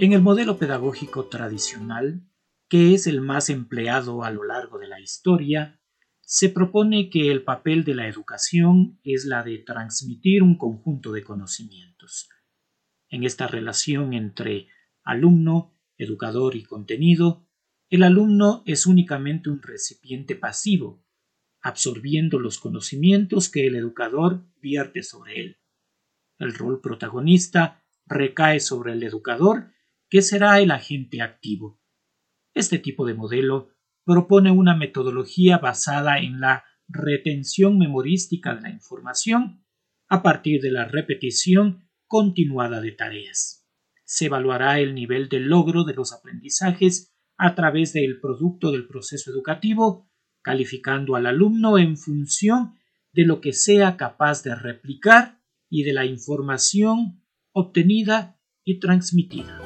En el modelo pedagógico tradicional, que es el más empleado a lo largo de la historia, se propone que el papel de la educación es la de transmitir un conjunto de conocimientos. En esta relación entre alumno, educador y contenido, el alumno es únicamente un recipiente pasivo, absorbiendo los conocimientos que el educador vierte sobre él. El rol protagonista recae sobre el educador que será el agente activo. Este tipo de modelo propone una metodología basada en la retención memorística de la información a partir de la repetición continuada de tareas. Se evaluará el nivel de logro de los aprendizajes a través del producto del proceso educativo, calificando al alumno en función de lo que sea capaz de replicar y de la información obtenida y transmitida.